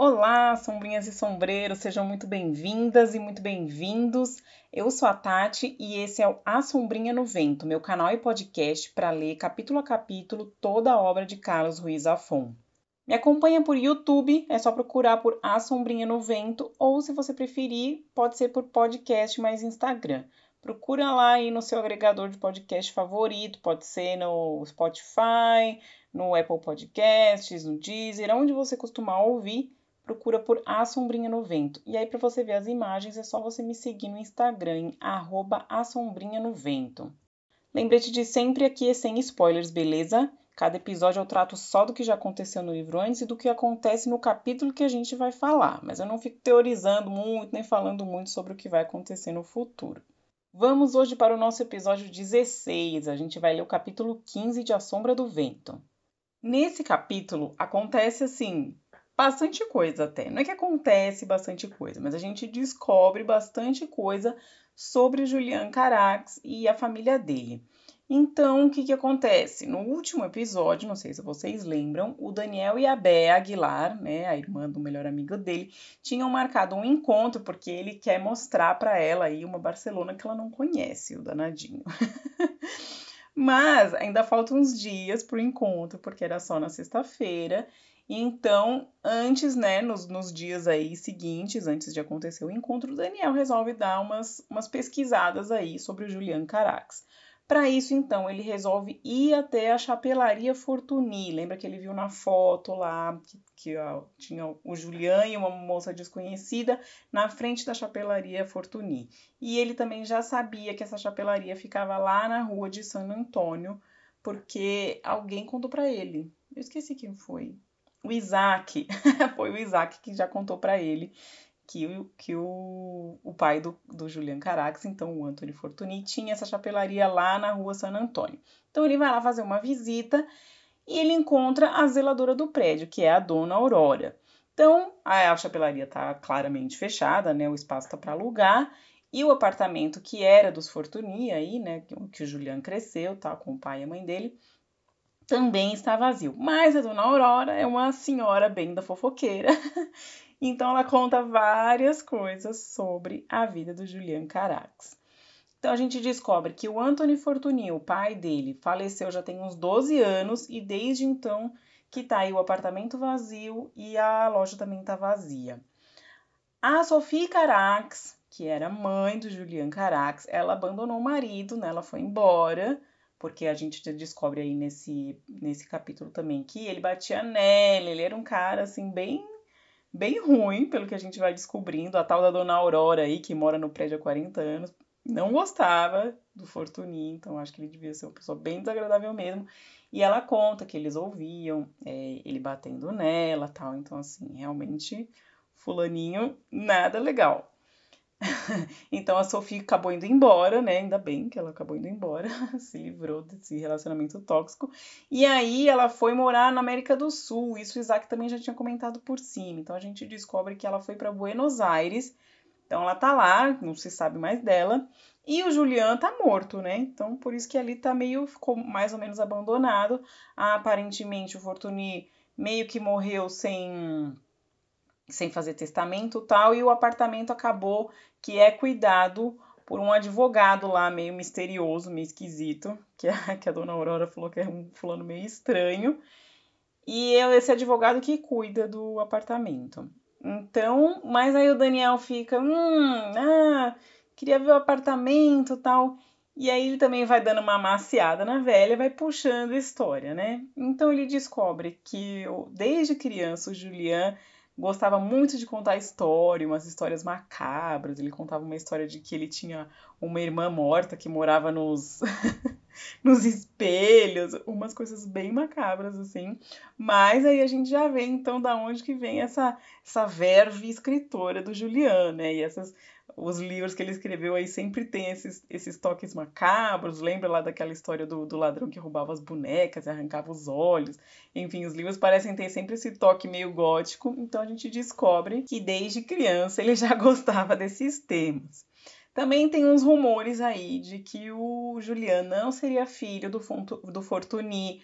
Olá, sombrinhas e sombreiros, sejam muito bem-vindas e muito bem-vindos. Eu sou a Tati e esse é o A Sombrinha no Vento, meu canal e podcast para ler capítulo a capítulo toda a obra de Carlos Ruiz Afon. Me acompanha por YouTube, é só procurar por A Sombrinha no Vento ou, se você preferir, pode ser por podcast mais Instagram. Procura lá aí no seu agregador de podcast favorito, pode ser no Spotify, no Apple Podcasts, no Deezer, onde você costuma ouvir procura por A Sombrinha no Vento. E aí, para você ver as imagens, é só você me seguir no Instagram, em arroba A Sombrinha no Vento. Lembrete de sempre aqui é sem spoilers, beleza? Cada episódio eu trato só do que já aconteceu no livro antes e do que acontece no capítulo que a gente vai falar, mas eu não fico teorizando muito nem falando muito sobre o que vai acontecer no futuro. Vamos hoje para o nosso episódio 16. A gente vai ler o capítulo 15 de A Sombra do Vento. Nesse capítulo acontece assim bastante coisa até. Não é que acontece bastante coisa, mas a gente descobre bastante coisa sobre Julian Carax e a família dele. Então, o que, que acontece? No último episódio, não sei se vocês lembram, o Daniel e a Bea Aguilar, né, a irmã do melhor amigo dele, tinham marcado um encontro porque ele quer mostrar para ela aí uma Barcelona que ela não conhece, o danadinho. Mas ainda faltam uns dias para o encontro, porque era só na sexta-feira. Então, antes, né, nos, nos dias aí seguintes, antes de acontecer o encontro, o Daniel resolve dar umas, umas pesquisadas aí sobre o Julian Carax. Para isso, então, ele resolve ir até a chapelaria Fortuny. Lembra que ele viu na foto lá que, que ó, tinha o Julian e uma moça desconhecida na frente da chapelaria Fortuny. E ele também já sabia que essa chapelaria ficava lá na rua de San Antônio, porque alguém contou para ele. Eu esqueci quem foi o Isaac, foi o Isaac que já contou para ele que, que o, o pai do, do Julian Carax, então o Anthony Fortuny, tinha essa chapelaria lá na rua San Antônio. Então ele vai lá fazer uma visita e ele encontra a zeladora do prédio, que é a dona Aurora. Então a, a chapelaria está claramente fechada, né? O espaço está para alugar. E o apartamento que era dos Fortuny aí, né, que o Julian cresceu, tá, com o pai e a mãe dele, também está vazio. Mas a dona Aurora é uma senhora bem da fofoqueira. então ela conta várias coisas sobre a vida do Julian Carax. Então a gente descobre que o Anthony Fortuny, o pai dele, faleceu já tem uns 12 anos e desde então que tá aí o apartamento vazio e a loja também tá vazia. A Sophie Carax, que era mãe do Julian Carax, ela abandonou o marido, né? Ela foi embora porque a gente descobre aí nesse, nesse capítulo também que ele batia nela, ele era um cara assim bem bem ruim, pelo que a gente vai descobrindo, a tal da dona Aurora aí que mora no prédio há 40 anos, não gostava do Fortuny, então acho que ele devia ser uma pessoa bem desagradável mesmo. E ela conta que eles ouviam é, ele batendo nela, tal, então assim, realmente fulaninho nada legal. então a Sophie acabou indo embora, né? Ainda bem que ela acabou indo embora, se livrou desse relacionamento tóxico. E aí ela foi morar na América do Sul. Isso o Isaac também já tinha comentado por cima. Então a gente descobre que ela foi para Buenos Aires. Então ela tá lá, não se sabe mais dela. E o Julian tá morto, né? Então por isso que ali tá meio ficou mais ou menos abandonado. aparentemente o Fortuny meio que morreu sem sem fazer testamento tal, e o apartamento acabou que é cuidado por um advogado lá meio misterioso, meio esquisito, que a, que a dona Aurora falou que é um fulano meio estranho. E é esse advogado que cuida do apartamento. Então, mas aí o Daniel fica, hum, ah, queria ver o apartamento tal. E aí ele também vai dando uma amaciada na velha, vai puxando a história, né? Então ele descobre que desde criança o Julian gostava muito de contar história, umas histórias macabras. Ele contava uma história de que ele tinha uma irmã morta que morava nos, nos espelhos, umas coisas bem macabras assim. Mas aí a gente já vê então da onde que vem essa essa verve escritora do Julian, né? E essas os livros que ele escreveu aí sempre tem esses, esses toques macabros. Lembra lá daquela história do, do ladrão que roubava as bonecas e arrancava os olhos. Enfim, os livros parecem ter sempre esse toque meio gótico. Então a gente descobre que desde criança ele já gostava desses temas. Também tem uns rumores aí de que o Julian não seria filho do, do Fortuny,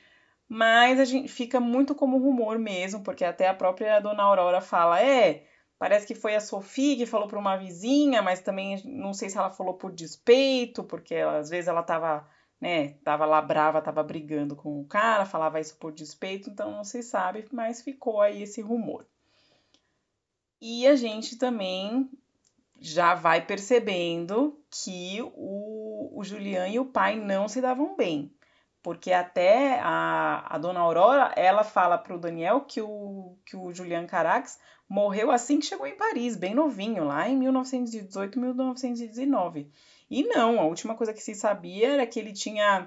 mas a gente fica muito como rumor mesmo, porque até a própria dona Aurora fala: é, parece que foi a Sofia que falou para uma vizinha, mas também não sei se ela falou por despeito, porque ela, às vezes ela tava, né, tava lá brava, tava brigando com o cara, falava isso por despeito, então não se sabe, mas ficou aí esse rumor. E a gente também já vai percebendo que o, o Julian e o pai não se davam bem. Porque até a, a dona Aurora, ela fala para o Daniel que o, que o Julian Carax morreu assim que chegou em Paris, bem novinho, lá em 1918, 1919. E não, a última coisa que se sabia era que ele tinha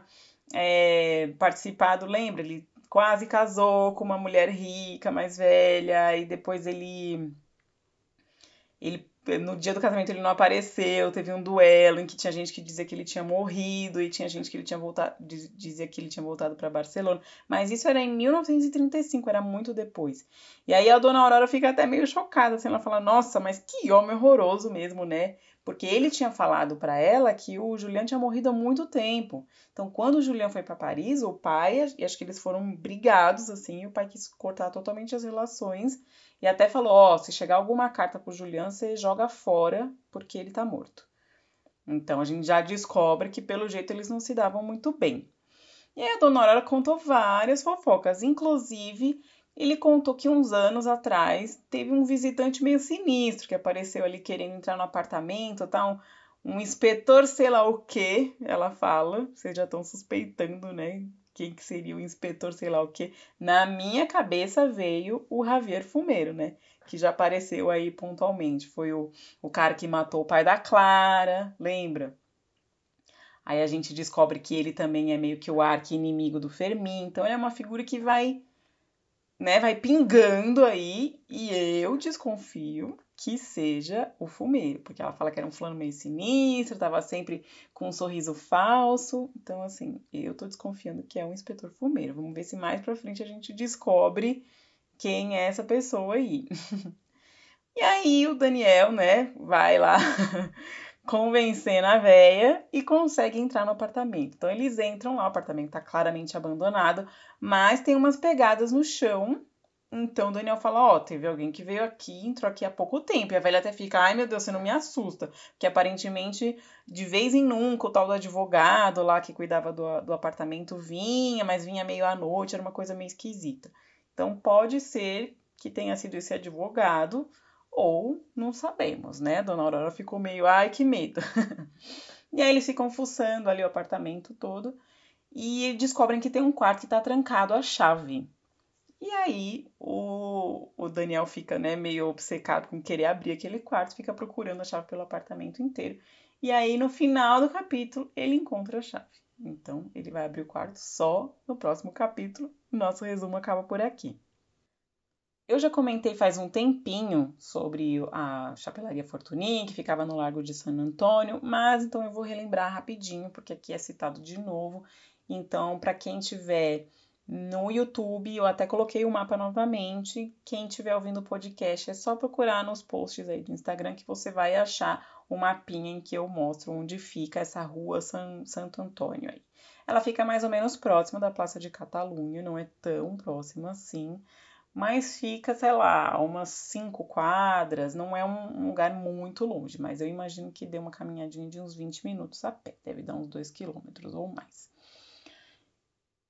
é, participado, lembra? Ele quase casou com uma mulher rica, mais velha, e depois ele ele no dia do casamento ele não apareceu, teve um duelo em que tinha gente que dizia que ele tinha morrido e tinha gente que ele tinha voltado, dizia que ele tinha voltado para Barcelona, mas isso era em 1935, era muito depois. E aí a dona Aurora fica até meio chocada, assim, ela fala: "Nossa, mas que homem horroroso mesmo, né?" Porque ele tinha falado para ela que o Julian tinha morrido há muito tempo. Então, quando o Julian foi para Paris, o pai, e acho que eles foram brigados assim, e o pai quis cortar totalmente as relações e até falou: Ó, oh, se chegar alguma carta pro Julian, você joga fora porque ele tá morto. Então a gente já descobre que pelo jeito eles não se davam muito bem. E a dona Aurora contou várias fofocas, inclusive ele contou que uns anos atrás teve um visitante meio sinistro que apareceu ali querendo entrar no apartamento, tá? Um, um inspetor sei lá o que, ela fala. Vocês já estão suspeitando, né? Quem que seria o inspetor, sei lá o que. Na minha cabeça veio o Javier Fumeiro, né? Que já apareceu aí pontualmente. Foi o, o cara que matou o pai da Clara, lembra? Aí a gente descobre que ele também é meio que o arqui-inimigo do Fermin. Então ele é uma figura que vai, né, vai pingando aí. E eu desconfio que seja o fumeiro, porque ela fala que era um fulano meio sinistro, tava sempre com um sorriso falso. Então, assim, eu tô desconfiando que é um inspetor fumeiro. Vamos ver se mais pra frente a gente descobre quem é essa pessoa aí. e aí o Daniel, né, vai lá convencendo a véia e consegue entrar no apartamento. Então eles entram lá, o apartamento tá claramente abandonado, mas tem umas pegadas no chão então o Daniel fala: Ó, oh, teve alguém que veio aqui, entrou aqui há pouco tempo. E a velha até fica: Ai meu Deus, você não me assusta. Porque aparentemente, de vez em nunca, o tal do advogado lá que cuidava do, do apartamento vinha, mas vinha meio à noite, era uma coisa meio esquisita. Então pode ser que tenha sido esse advogado, ou não sabemos, né? A dona Aurora ficou meio: Ai que medo. e aí eles ficam fuçando ali o apartamento todo e descobrem que tem um quarto que está trancado à chave. E aí o, o Daniel fica né, meio obcecado com querer abrir aquele quarto, fica procurando a chave pelo apartamento inteiro. E aí no final do capítulo ele encontra a chave. Então ele vai abrir o quarto só no próximo capítulo. Nosso resumo acaba por aqui. Eu já comentei faz um tempinho sobre a Chapelaria Fortuny, que ficava no Largo de San Antônio, mas então eu vou relembrar rapidinho, porque aqui é citado de novo. Então, para quem tiver no YouTube. Eu até coloquei o mapa novamente. Quem estiver ouvindo o podcast é só procurar nos posts aí do Instagram que você vai achar o mapinha em que eu mostro onde fica essa rua San, Santo Antônio aí. Ela fica mais ou menos próxima da Praça de Catalunha, não é tão próxima assim, mas fica, sei lá, umas cinco quadras, não é um lugar muito longe, mas eu imagino que dê uma caminhadinha de uns 20 minutos a pé, deve dar uns 2 quilômetros ou mais.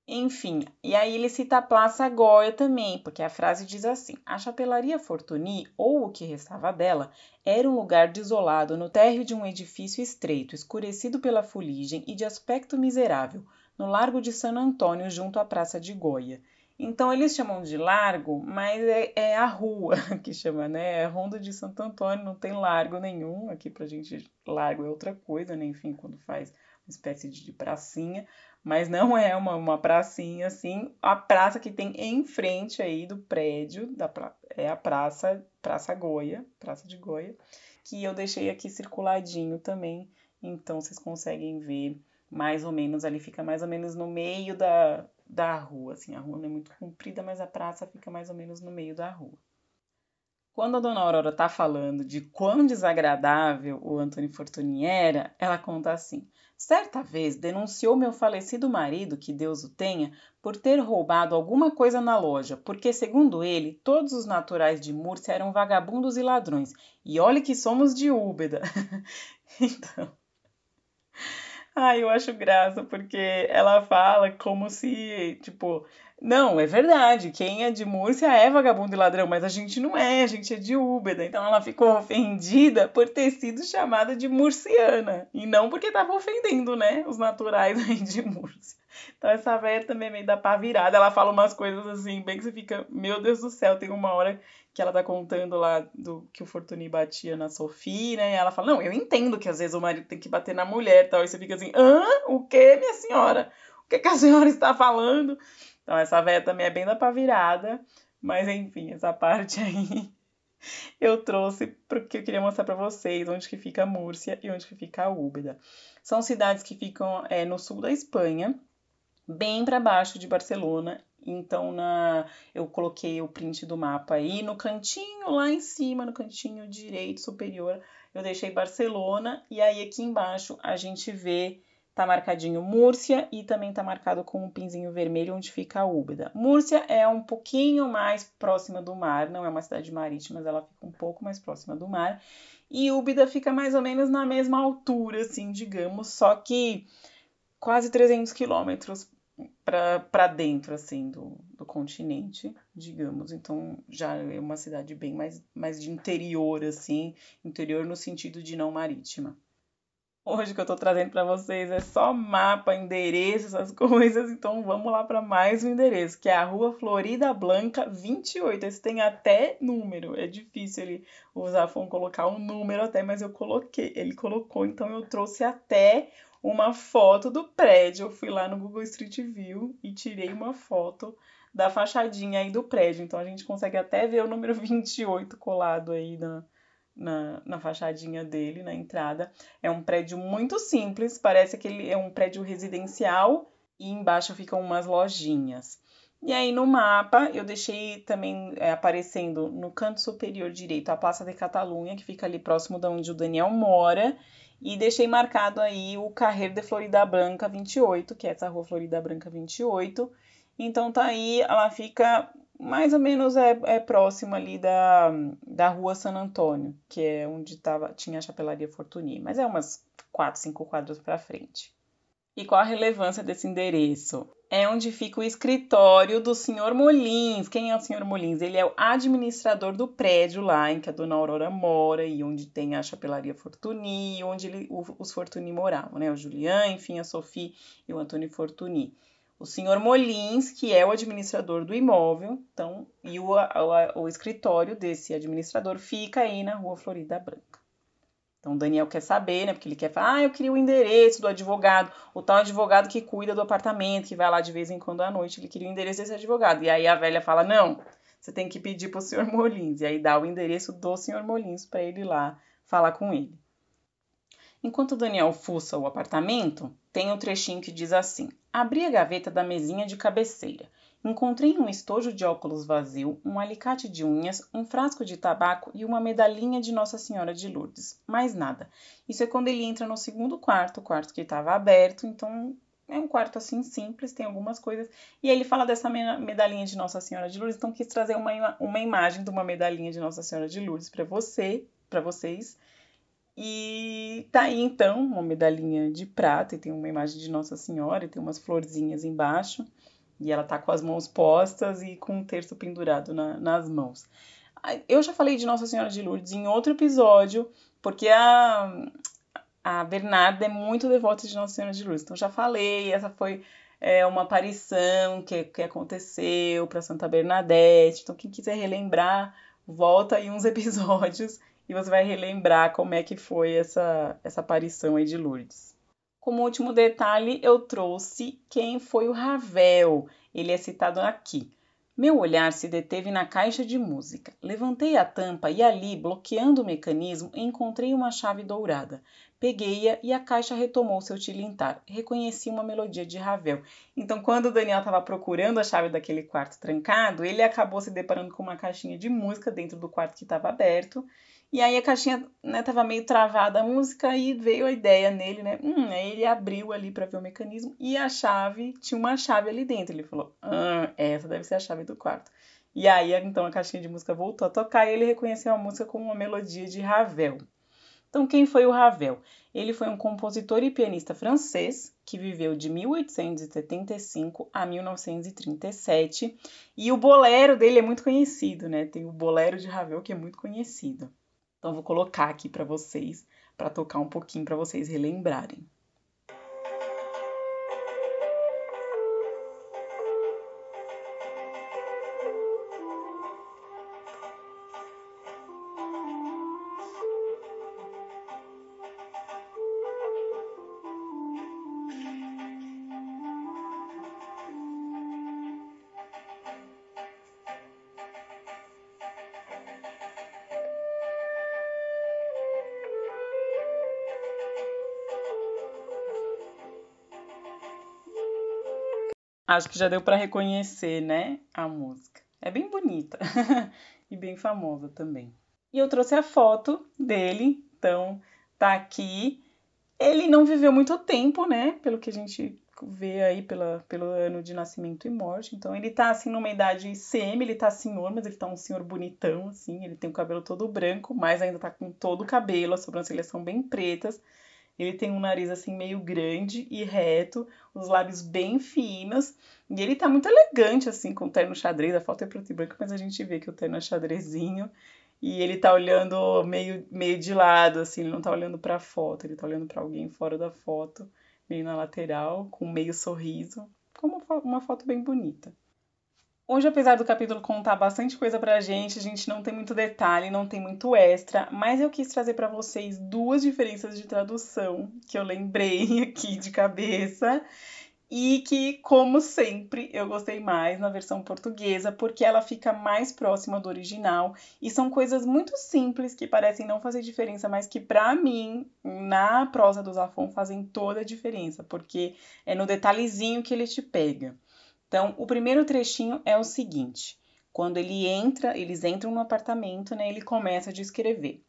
Enfim, e aí ele cita a Praça Goya também, porque a frase diz assim: A chapelaria Fortuny, ou o que restava dela, era um lugar desolado no térreo de um edifício estreito, escurecido pela fuligem e de aspecto miserável, no Largo de San Antônio, junto à Praça de Goya. Então eles chamam de largo, mas é, é a rua que chama, né? É Ronda de Santo Antônio, não tem largo nenhum. Aqui pra gente, largo é outra coisa, né? Enfim, quando faz uma espécie de pracinha mas não é uma, uma pracinha assim. A praça que tem em frente aí do prédio da pra... é a praça Praça Goia, Praça de Goia, que eu deixei aqui circuladinho também, então vocês conseguem ver mais ou menos ali fica mais ou menos no meio da, da rua, assim, a rua não é muito comprida, mas a praça fica mais ou menos no meio da rua. Quando a dona Aurora está falando de quão desagradável o Antônio Fortuny era, ela conta assim: Certa vez denunciou meu falecido marido, que Deus o tenha, por ter roubado alguma coisa na loja, porque, segundo ele, todos os naturais de Múrcia eram vagabundos e ladrões. E olhe que somos de Úbeda. então. Ai, eu acho graça, porque ela fala como se, tipo, não, é verdade. Quem é de Múrcia é vagabundo e ladrão, mas a gente não é, a gente é de Úbeda. Então ela ficou ofendida por ter sido chamada de murciana. E não porque estava ofendendo, né, os naturais aí de Múrcia. Então essa velha também é meio da pá virada. Ela fala umas coisas assim, bem que você fica, meu Deus do céu, tem uma hora que ela tá contando lá do que o Fortuny batia na Sofia, né? E ela fala: Não, eu entendo que às vezes o marido tem que bater na mulher tal. E você fica assim: Hã? O que, minha senhora? O que, que a senhora está falando? Então, essa véia também é bem da pá virada. Mas, enfim, essa parte aí eu trouxe porque eu queria mostrar para vocês onde que fica Múrcia e onde que fica Úbeda. São cidades que ficam é, no sul da Espanha, bem para baixo de Barcelona. Então, na, eu coloquei o print do mapa aí no cantinho lá em cima, no cantinho direito superior, eu deixei Barcelona e aí aqui embaixo a gente vê tá marcadinho Múrcia e também tá marcado com um pinzinho vermelho onde fica a Úbeda. Múrcia é um pouquinho mais próxima do mar, não é uma cidade marítima, mas ela fica um pouco mais próxima do mar. E Úbeda fica mais ou menos na mesma altura, assim, digamos, só que quase 300 quilômetros para dentro, assim, do, do continente, digamos. Então, já é uma cidade bem mais, mais de interior, assim, interior no sentido de não marítima. Hoje que eu tô trazendo para vocês é só mapa, endereço, essas coisas. Então vamos lá para mais um endereço, que é a Rua Florida Blanca 28. Esse tem até número. É difícil ele Zafon colocar um número até, mas eu coloquei. Ele colocou, então eu trouxe até uma foto do prédio. Eu fui lá no Google Street View e tirei uma foto da fachadinha aí do prédio. Então a gente consegue até ver o número 28 colado aí na na, na fachadinha dele, na entrada. É um prédio muito simples, parece que ele é um prédio residencial e embaixo ficam umas lojinhas. E aí no mapa eu deixei também é, aparecendo no canto superior direito a Praça de Catalunha, que fica ali próximo de onde o Daniel mora, e deixei marcado aí o Carreiro de Florida Branca 28, que é essa rua Florida Branca 28. Então tá aí, ela fica mais ou menos é, é próximo ali da, da rua San Antônio, que é onde tava, tinha a chapelaria Fortuny, mas é umas 4, 5 quadros para frente. E qual a relevância desse endereço? É onde fica o escritório do senhor Molins. Quem é o senhor Molins? Ele é o administrador do prédio lá em que a dona Aurora mora e onde tem a chapelaria Fortuny, onde ele, os Fortuny moravam, né? O Julian, enfim, a Sophie e o Antônio Fortuny o senhor Molins, que é o administrador do imóvel, então, e o, o, o escritório desse administrador fica aí na rua Florida Branca. Então, o Daniel quer saber, né? Porque ele quer falar, ah, eu queria o endereço do advogado, o tal advogado que cuida do apartamento, que vai lá de vez em quando à noite, ele queria o endereço desse advogado. E aí a velha fala, não, você tem que pedir para o senhor Molins. E aí dá o endereço do senhor Molins para ele ir lá falar com ele. Enquanto o Daniel fuça o apartamento, tem um trechinho que diz assim: Abri a gaveta da mesinha de cabeceira. Encontrei um estojo de óculos vazio, um alicate de unhas, um frasco de tabaco e uma medalhinha de Nossa Senhora de Lourdes. Mais nada. Isso é quando ele entra no segundo quarto, o quarto que estava aberto, então é um quarto assim simples, tem algumas coisas. E ele fala dessa medalhinha de Nossa Senhora de Lourdes, então quis trazer uma, uma imagem de uma medalhinha de Nossa Senhora de Lourdes para você, para vocês. E tá aí então uma medalhinha de prata e tem uma imagem de Nossa Senhora e tem umas florzinhas embaixo. E ela tá com as mãos postas e com um terço pendurado na, nas mãos. Eu já falei de Nossa Senhora de Lourdes em outro episódio, porque a, a Bernarda é muito devota de Nossa Senhora de Lourdes. Então já falei, essa foi é, uma aparição que, que aconteceu para Santa Bernadette. Então quem quiser relembrar, volta aí uns episódios e você vai relembrar como é que foi essa, essa aparição aí de Lourdes. Como último detalhe, eu trouxe quem foi o Ravel. Ele é citado aqui. Meu olhar se deteve na caixa de música. Levantei a tampa e ali, bloqueando o mecanismo, encontrei uma chave dourada. Peguei-a e a caixa retomou seu tilintar. Reconheci uma melodia de Ravel. Então, quando o Daniel estava procurando a chave daquele quarto trancado, ele acabou se deparando com uma caixinha de música dentro do quarto que estava aberto. E aí a caixinha né, meio travada a música e veio a ideia nele, né? Hum, aí ele abriu ali para ver o mecanismo e a chave, tinha uma chave ali dentro. Ele falou: ah, essa deve ser a chave do quarto. E aí, então, a caixinha de música voltou a tocar e ele reconheceu a música como uma melodia de Ravel. Então, quem foi o Ravel? Ele foi um compositor e pianista francês que viveu de 1875 a 1937 e o bolero dele é muito conhecido, né? Tem o bolero de Ravel que é muito conhecido. Então, vou colocar aqui para vocês, para tocar um pouquinho para vocês relembrarem. Acho que já deu para reconhecer, né, a música. É bem bonita e bem famosa também. E eu trouxe a foto dele, então tá aqui. Ele não viveu muito tempo, né, pelo que a gente vê aí pela, pelo ano de nascimento e morte. Então ele tá assim numa idade semi, ele tá senhor, mas ele tá um senhor bonitão, assim. Ele tem o cabelo todo branco, mas ainda tá com todo o cabelo, as sobrancelhas são bem pretas. Ele tem um nariz assim meio grande e reto, os lábios bem finos, e ele tá muito elegante assim com o terno xadrez. A foto é preto e branco, mas a gente vê que o terno é xadrezinho. E ele tá olhando meio, meio de lado, assim, ele não tá olhando pra foto, ele tá olhando para alguém fora da foto, meio na lateral, com meio sorriso. Como uma foto bem bonita. Hoje, apesar do capítulo contar bastante coisa pra gente, a gente não tem muito detalhe, não tem muito extra, mas eu quis trazer para vocês duas diferenças de tradução que eu lembrei aqui de cabeça e que, como sempre, eu gostei mais na versão portuguesa porque ela fica mais próxima do original e são coisas muito simples que parecem não fazer diferença, mas que para mim, na prosa do Zafon, fazem toda a diferença, porque é no detalhezinho que ele te pega. Então, o primeiro trechinho é o seguinte: quando ele entra, eles entram no apartamento, né? Ele começa a descrever.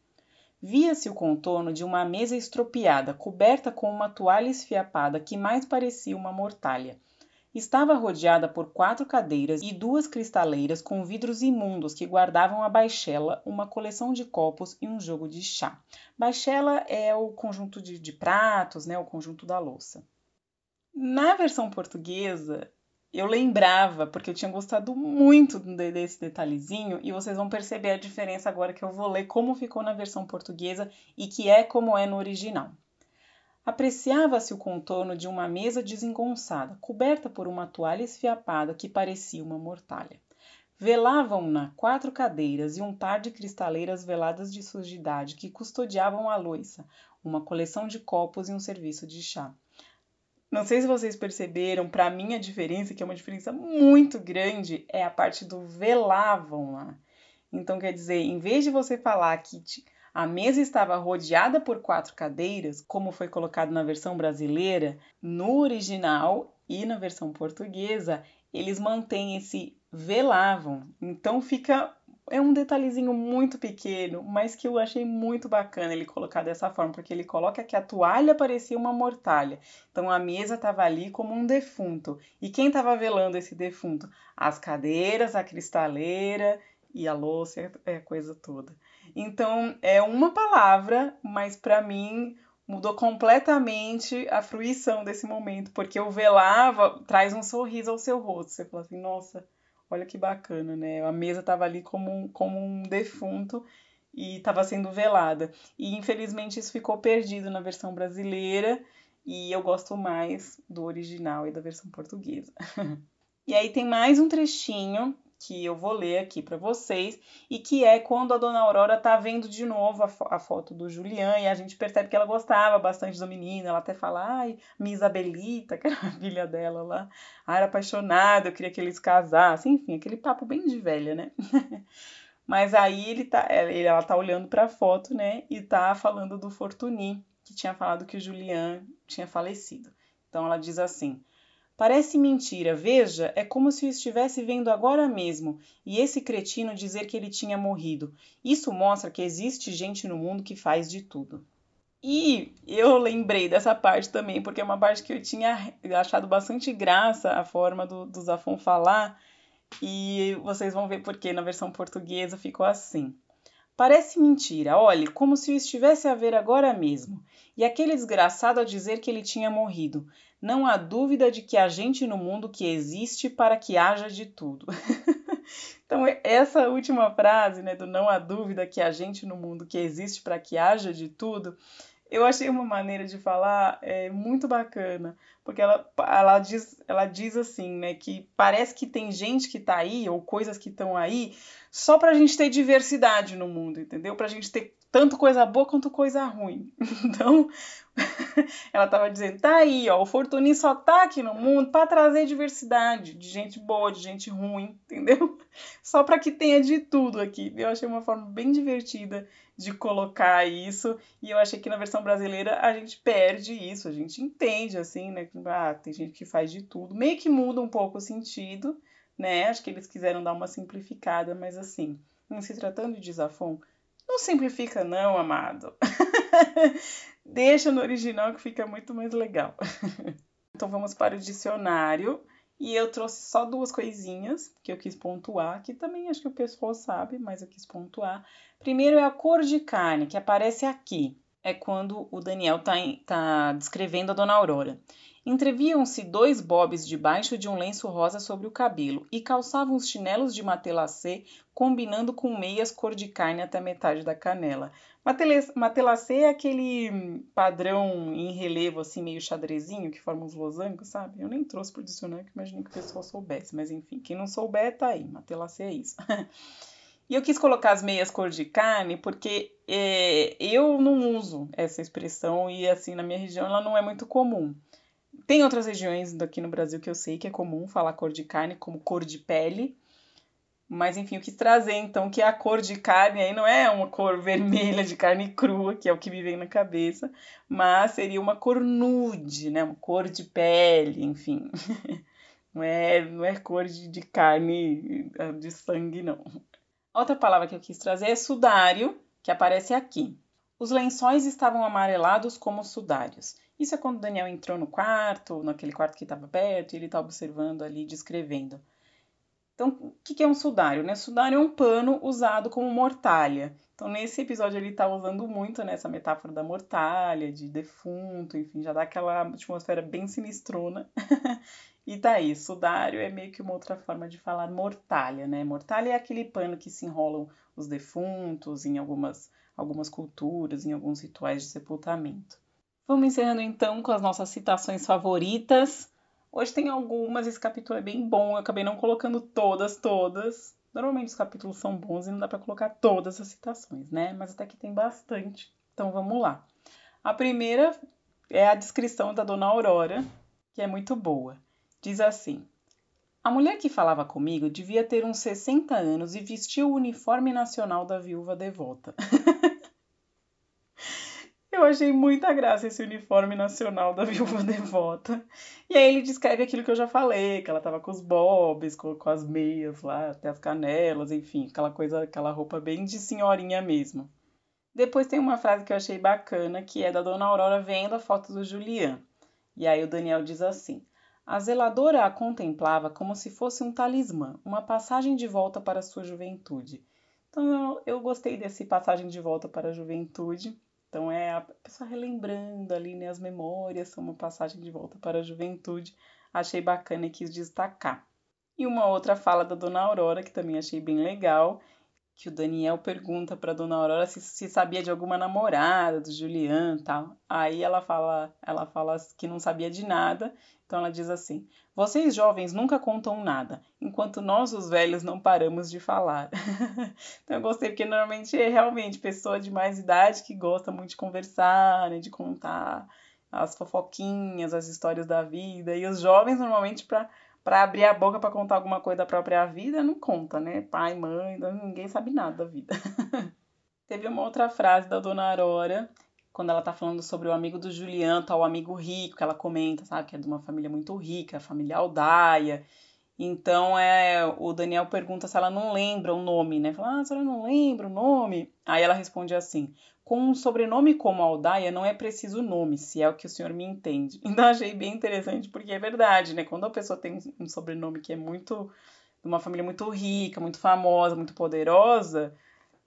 Via-se o contorno de uma mesa estropiada, coberta com uma toalha esfiapada que mais parecia uma mortalha. Estava rodeada por quatro cadeiras e duas cristaleiras com vidros imundos que guardavam a baixela, uma coleção de copos e um jogo de chá. Baixela é o conjunto de, de pratos, né, o conjunto da louça. Na versão portuguesa, eu lembrava, porque eu tinha gostado muito desse detalhezinho, e vocês vão perceber a diferença agora que eu vou ler como ficou na versão portuguesa e que é como é no original. Apreciava-se o contorno de uma mesa desengonçada, coberta por uma toalha esfiapada que parecia uma mortalha. Velavam-na quatro cadeiras e um par de cristaleiras veladas de sujidade que custodiavam a loiça, uma coleção de copos e um serviço de chá. Não sei se vocês perceberam, para mim a diferença, que é uma diferença muito grande, é a parte do velavam lá. Então, quer dizer, em vez de você falar que a mesa estava rodeada por quatro cadeiras, como foi colocado na versão brasileira, no original e na versão portuguesa, eles mantêm esse velavam. Então fica é um detalhezinho muito pequeno, mas que eu achei muito bacana ele colocar dessa forma, porque ele coloca que a toalha parecia uma mortalha. Então a mesa estava ali como um defunto. E quem estava velando esse defunto? As cadeiras, a cristaleira e a louça, é a coisa toda. Então é uma palavra, mas para mim mudou completamente a fruição desse momento, porque o velava traz um sorriso ao seu rosto. Você fala assim, nossa, Olha que bacana, né? A mesa estava ali como um, como um defunto e estava sendo velada. E infelizmente isso ficou perdido na versão brasileira e eu gosto mais do original e da versão portuguesa. e aí tem mais um trechinho que eu vou ler aqui para vocês e que é quando a dona Aurora tá vendo de novo a, fo a, foto do Julian e a gente percebe que ela gostava bastante do menino, ela até fala, ai, minha Isabelita, que era a filha dela lá, ah, era apaixonada, eu queria que eles casassem, enfim, aquele papo bem de velha, né? Mas aí ele tá, ela tá olhando para a foto, né, e tá falando do Fortuny, que tinha falado que o Julian tinha falecido. Então ela diz assim: Parece mentira, veja, é como se eu estivesse vendo agora mesmo, e esse cretino dizer que ele tinha morrido. Isso mostra que existe gente no mundo que faz de tudo. E eu lembrei dessa parte também, porque é uma parte que eu tinha achado bastante graça a forma do, do Zafon falar, e vocês vão ver porque na versão portuguesa ficou assim. Parece mentira, olhe, como se o estivesse a ver agora mesmo. E aquele desgraçado a dizer que ele tinha morrido. Não há dúvida de que há gente no mundo que existe para que haja de tudo. então, essa última frase, né, do não há dúvida que há gente no mundo que existe para que haja de tudo, eu achei uma maneira de falar é, muito bacana, porque ela, ela, diz, ela diz assim, né, que parece que tem gente que tá aí, ou coisas que estão aí, só pra gente ter diversidade no mundo, entendeu? Pra gente ter tanto coisa boa quanto coisa ruim. Então, ela estava dizendo, tá aí, ó, o Fortuny só tá aqui no mundo para trazer diversidade, de gente boa, de gente ruim, entendeu? Só para que tenha de tudo aqui. Eu achei uma forma bem divertida de colocar isso, e eu achei que na versão brasileira a gente perde isso, a gente entende assim, né, ah, tem gente que faz de tudo, meio que muda um pouco o sentido, né? Acho que eles quiseram dar uma simplificada, mas assim, em se tratando de Zafon, não simplifica não, amado. Deixa no original que fica muito mais legal. então vamos para o dicionário. E eu trouxe só duas coisinhas que eu quis pontuar, que também acho que o pessoal sabe, mas eu quis pontuar. Primeiro é a cor de carne, que aparece aqui. É quando o Daniel está tá descrevendo a Dona Aurora. Entreviam-se dois bobs debaixo de um lenço rosa sobre o cabelo e calçavam os chinelos de matelacê, combinando com meias cor de carne até metade da canela. Matelacê é aquele padrão em relevo, assim, meio xadrezinho, que forma uns losangos, sabe? Eu nem trouxe pro dicionário, que imaginei que o pessoal soubesse, mas enfim, quem não souber, tá aí. Matelacê é isso. E eu quis colocar as meias cor de carne porque é, eu não uso essa expressão e assim na minha região ela não é muito comum. Tem outras regiões daqui no Brasil que eu sei que é comum falar cor de carne como cor de pele. Mas enfim, eu quis trazer então que a cor de carne aí não é uma cor vermelha de carne crua, que é o que me vem na cabeça, mas seria uma cor nude, né? Uma cor de pele, enfim. Não é, não é cor de, de carne de sangue, não. Outra palavra que eu quis trazer é sudário, que aparece aqui. Os lençóis estavam amarelados como sudários. Isso é quando Daniel entrou no quarto, naquele quarto que estava perto, e ele está observando ali, descrevendo. Então, o que é um sudário? Né? Sudário é um pano usado como mortalha. Então, nesse episódio, ele está usando muito né, essa metáfora da mortalha, de defunto, enfim, já dá aquela atmosfera bem sinistrona. e tá aí, sudário é meio que uma outra forma de falar mortalha, né? Mortalha é aquele pano que se enrolam os defuntos em algumas, algumas culturas, em alguns rituais de sepultamento. Vamos encerrando então com as nossas citações favoritas. Hoje tem algumas, esse capítulo é bem bom, eu acabei não colocando todas, todas. Normalmente os capítulos são bons e não dá para colocar todas as citações, né? Mas até que tem bastante. Então vamos lá. A primeira é a descrição da Dona Aurora, que é muito boa. Diz assim: A mulher que falava comigo devia ter uns 60 anos e vestia o uniforme nacional da viúva devota. Eu achei muita graça esse uniforme nacional da viúva devota. E aí ele descreve aquilo que eu já falei, que ela tava com os bobs, com, com as meias lá, até as canelas, enfim, aquela coisa, aquela roupa bem de senhorinha mesmo. Depois tem uma frase que eu achei bacana, que é da Dona Aurora vendo a foto do Julian. E aí o Daniel diz assim: A zeladora a contemplava como se fosse um talismã, uma passagem de volta para a sua juventude. Então eu, eu gostei desse passagem de volta para a juventude então é a pessoa relembrando ali né, as memórias, uma passagem de volta para a juventude. Achei bacana e quis destacar. E uma outra fala da Dona Aurora, que também achei bem legal, que o Daniel pergunta para Dona Aurora se, se sabia de alguma namorada do Julian tal. Aí ela fala, ela fala que não sabia de nada. Então ela diz assim: "Vocês jovens nunca contam nada, enquanto nós os velhos não paramos de falar". então eu gostei porque normalmente é realmente pessoa de mais idade que gosta muito de conversar, né, de contar as fofoquinhas, as histórias da vida, e os jovens normalmente para para abrir a boca para contar alguma coisa da própria vida, não conta, né? Pai, mãe, ninguém sabe nada da vida. Teve uma outra frase da dona Aurora, quando ela tá falando sobre o amigo do Julian, o amigo rico, que ela comenta, sabe, que é de uma família muito rica, a família Aldaia. Então é, o Daniel pergunta se ela não lembra o nome, né? Fala, ah, ela não lembra o nome. Aí ela responde assim: com um sobrenome como Aldaia não é preciso nome, se é o que o senhor me entende. Então achei bem interessante, porque é verdade, né? Quando a pessoa tem um sobrenome que é muito. de uma família muito rica, muito famosa, muito poderosa,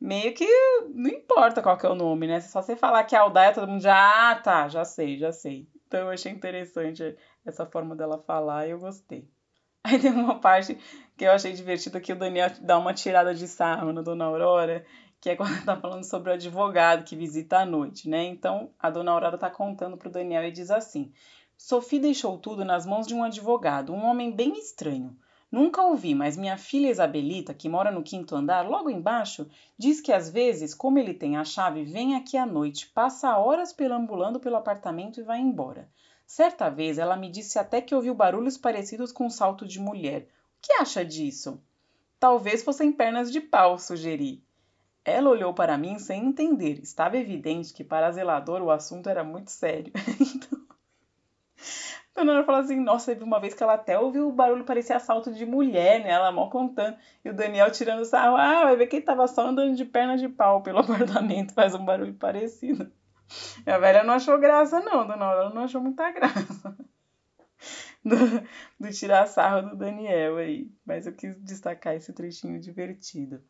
meio que não importa qual que é o nome, né? Só você falar que é Aldaia, todo mundo já, ah, tá, já sei, já sei. Então eu achei interessante essa forma dela falar e eu gostei. Aí tem uma parte que eu achei divertida que o Daniel dá uma tirada de sarro na Dona Aurora, que é quando tá falando sobre o advogado que visita à noite, né? Então a Dona Aurora tá contando pro Daniel e diz assim: Sophie deixou tudo nas mãos de um advogado, um homem bem estranho. Nunca ouvi, mas minha filha Isabelita, que mora no quinto andar, logo embaixo, diz que às vezes, como ele tem a chave, vem aqui à noite, passa horas perambulando pelo apartamento e vai embora. Certa vez ela me disse até que ouviu barulhos parecidos com um salto de mulher. O que acha disso? Talvez fossem pernas de pau, sugeri. Ela olhou para mim sem entender. Estava evidente que para a zeladora o assunto era muito sério. então, a Dona falou assim, nossa, teve uma vez que ela até ouviu o barulho, parecia assalto de mulher, né? Ela mal contando. E o Daniel tirando sarro, ah, vai ver que ele tava só andando de perna de pau pelo apartamento, faz um barulho parecido. A velha não achou graça, não, dona Aurora não achou muita graça. Do, do tirar sarro do Daniel aí. Mas eu quis destacar esse trechinho divertido.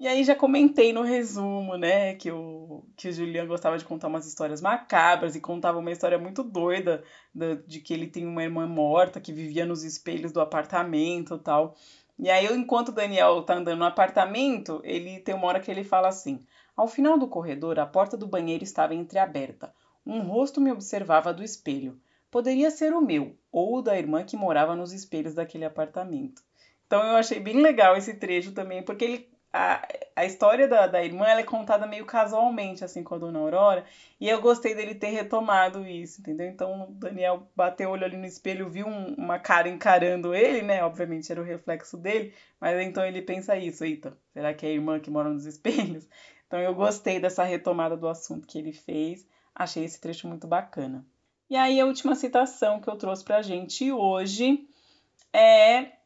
E aí já comentei no resumo, né, que o, que o Julian gostava de contar umas histórias macabras e contava uma história muito doida de, de que ele tem uma irmã morta que vivia nos espelhos do apartamento e tal. E aí, enquanto o Daniel tá andando no apartamento, ele tem uma hora que ele fala assim: ao final do corredor, a porta do banheiro estava entreaberta. Um rosto me observava do espelho. Poderia ser o meu, ou o da irmã que morava nos espelhos daquele apartamento. Então eu achei bem legal esse trecho também, porque ele, a, a história da, da irmã é contada meio casualmente, assim, com a Dona Aurora, e eu gostei dele ter retomado isso, entendeu? Então o Daniel bateu o olho ali no espelho, viu um, uma cara encarando ele, né? Obviamente era o reflexo dele, mas então ele pensa isso, eita, será que é a irmã que mora nos espelhos? Então eu gostei dessa retomada do assunto que ele fez, achei esse trecho muito bacana. E aí a última citação que eu trouxe para a gente hoje é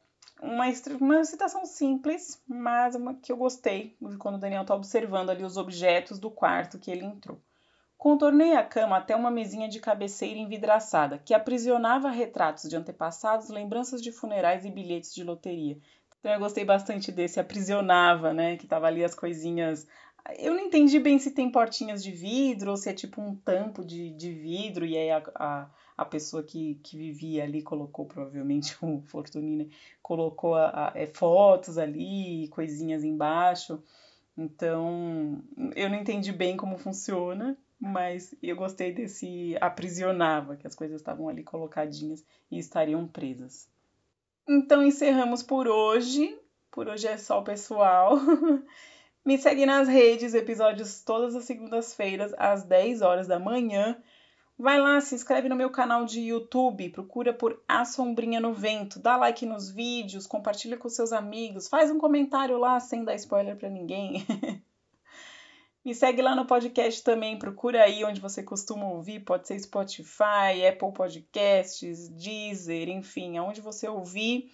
uma, uma citação simples, mas uma que eu gostei quando o Daniel está observando ali os objetos do quarto que ele entrou. Contornei a cama até uma mesinha de cabeceira envidraçada, que aprisionava retratos de antepassados, lembranças de funerais e bilhetes de loteria. Então eu gostei bastante desse aprisionava, né? Que tava ali as coisinhas eu não entendi bem se tem portinhas de vidro ou se é tipo um tampo de, de vidro e aí a, a, a pessoa que, que vivia ali colocou, provavelmente o Fortunina, colocou a, a, é, fotos ali, coisinhas embaixo. Então, eu não entendi bem como funciona, mas eu gostei desse aprisionava, que as coisas estavam ali colocadinhas e estariam presas. Então, encerramos por hoje. Por hoje é só, pessoal. Me segue nas redes, episódios todas as segundas-feiras, às 10 horas da manhã. Vai lá, se inscreve no meu canal de YouTube, procura por A Sombrinha no Vento, dá like nos vídeos, compartilha com seus amigos, faz um comentário lá sem dar spoiler para ninguém. Me segue lá no podcast também, procura aí onde você costuma ouvir, pode ser Spotify, Apple Podcasts, Deezer, enfim, aonde você ouvir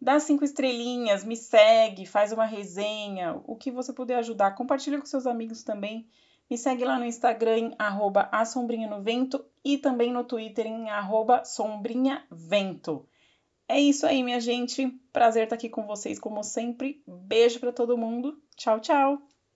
dá cinco estrelinhas, me segue, faz uma resenha, o que você puder ajudar, compartilha com seus amigos também. Me segue lá no Instagram em arroba Vento e também no Twitter em arroba sombrinhavento. É isso aí, minha gente. Prazer estar aqui com vocês como sempre. Beijo para todo mundo. Tchau, tchau.